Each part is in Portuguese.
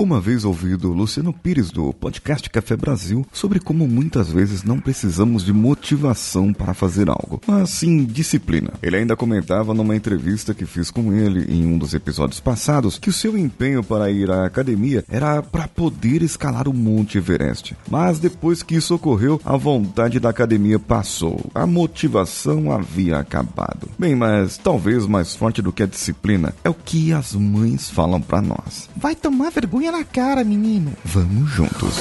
Uma vez ouvido Luciano Pires do podcast Café Brasil sobre como muitas vezes não precisamos de motivação para fazer algo, mas sim disciplina. Ele ainda comentava numa entrevista que fiz com ele em um dos episódios passados que o seu empenho para ir à academia era para poder escalar o Monte Everest. Mas depois que isso ocorreu, a vontade da academia passou, a motivação havia acabado. Bem, mas talvez mais forte do que a disciplina é o que as mães falam para nós. Vai tomar vergonha na cara, menino. Vamos juntos.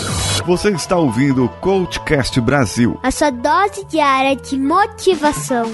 Você está ouvindo o Coachcast Brasil. A sua dose diária de motivação.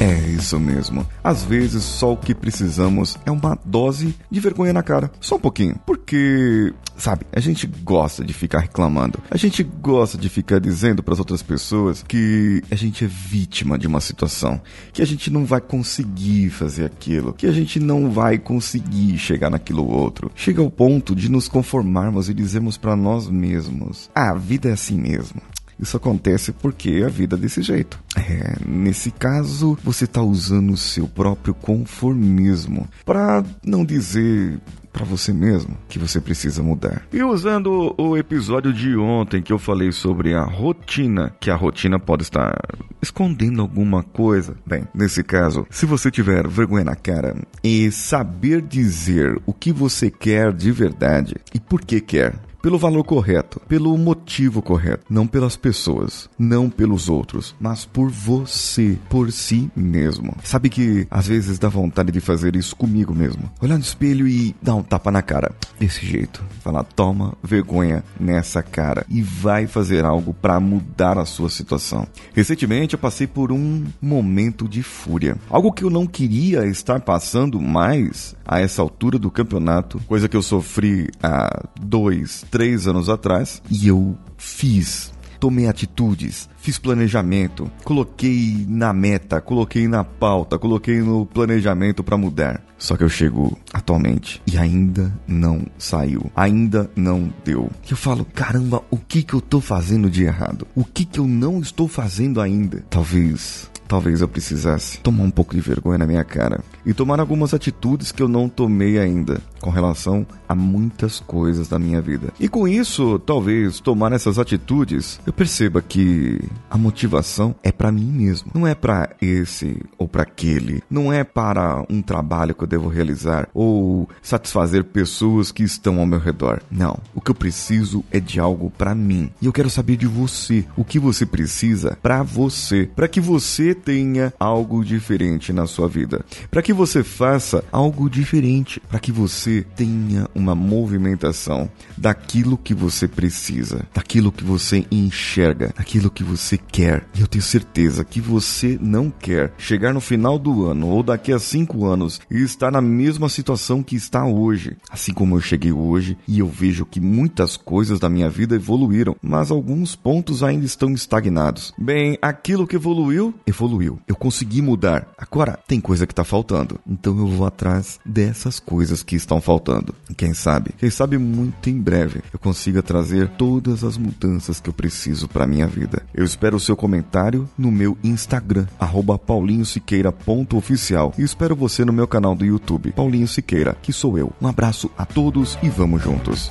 É isso mesmo. Às vezes só o que precisamos é uma dose de vergonha na cara. Só um pouquinho. Porque, sabe, a gente gosta de ficar reclamando. A gente gosta de ficar dizendo para as outras pessoas que a gente é vítima de uma situação, que a gente não vai conseguir fazer aquilo, que a gente não vai conseguir chegar naquilo outro. Chega ao ponto de nos conformarmos e dizermos para nós mesmos: "Ah, a vida é assim mesmo". Isso acontece porque a vida é desse jeito. É, nesse caso, você está usando o seu próprio conformismo para não dizer para você mesmo que você precisa mudar. E usando o episódio de ontem que eu falei sobre a rotina, que a rotina pode estar escondendo alguma coisa. Bem, nesse caso, se você tiver vergonha na cara e saber dizer o que você quer de verdade e por que quer, pelo valor correto, pelo motivo correto, não pelas pessoas, não pelos outros, mas por você, por si mesmo. Sabe que às vezes dá vontade de fazer isso comigo mesmo. Olhar no espelho e dar um tapa na cara, desse jeito. Falar, toma vergonha nessa cara e vai fazer algo para mudar a sua situação. Recentemente eu passei por um momento de fúria, algo que eu não queria estar passando mais a essa altura do campeonato, coisa que eu sofri há dois, três anos atrás, e eu fiz. Tomei atitudes, fiz planejamento, coloquei na meta, coloquei na pauta, coloquei no planejamento para mudar. Só que eu chego atualmente e ainda não saiu, ainda não deu. E eu falo, caramba, o que que eu tô fazendo de errado? O que que eu não estou fazendo ainda? Talvez Talvez eu precisasse tomar um pouco de vergonha na minha cara e tomar algumas atitudes que eu não tomei ainda com relação a muitas coisas da minha vida. E com isso, talvez tomar essas atitudes, eu perceba que a motivação é para mim mesmo, não é para esse ou para aquele, não é para um trabalho que eu devo realizar ou satisfazer pessoas que estão ao meu redor. Não, o que eu preciso é de algo para mim. E eu quero saber de você, o que você precisa para você, para que você tenha algo diferente na sua vida, para que você faça algo diferente, para que você tenha uma movimentação daquilo que você precisa, daquilo que você enxerga, daquilo que você quer. E eu tenho certeza que você não quer chegar no final do ano ou daqui a cinco anos e estar na mesma situação que está hoje, assim como eu cheguei hoje e eu vejo que muitas coisas da minha vida evoluíram, mas alguns pontos ainda estão estagnados. Bem, aquilo que evoluiu, evoluiu evoluiu. Eu consegui mudar. Agora tem coisa que tá faltando. Então eu vou atrás dessas coisas que estão faltando. Quem sabe, quem sabe muito em breve eu consiga trazer todas as mudanças que eu preciso para minha vida. Eu espero o seu comentário no meu Instagram @paulinhosiqueira.oficial e espero você no meu canal do YouTube, Paulinho Siqueira, que sou eu. Um abraço a todos e vamos juntos.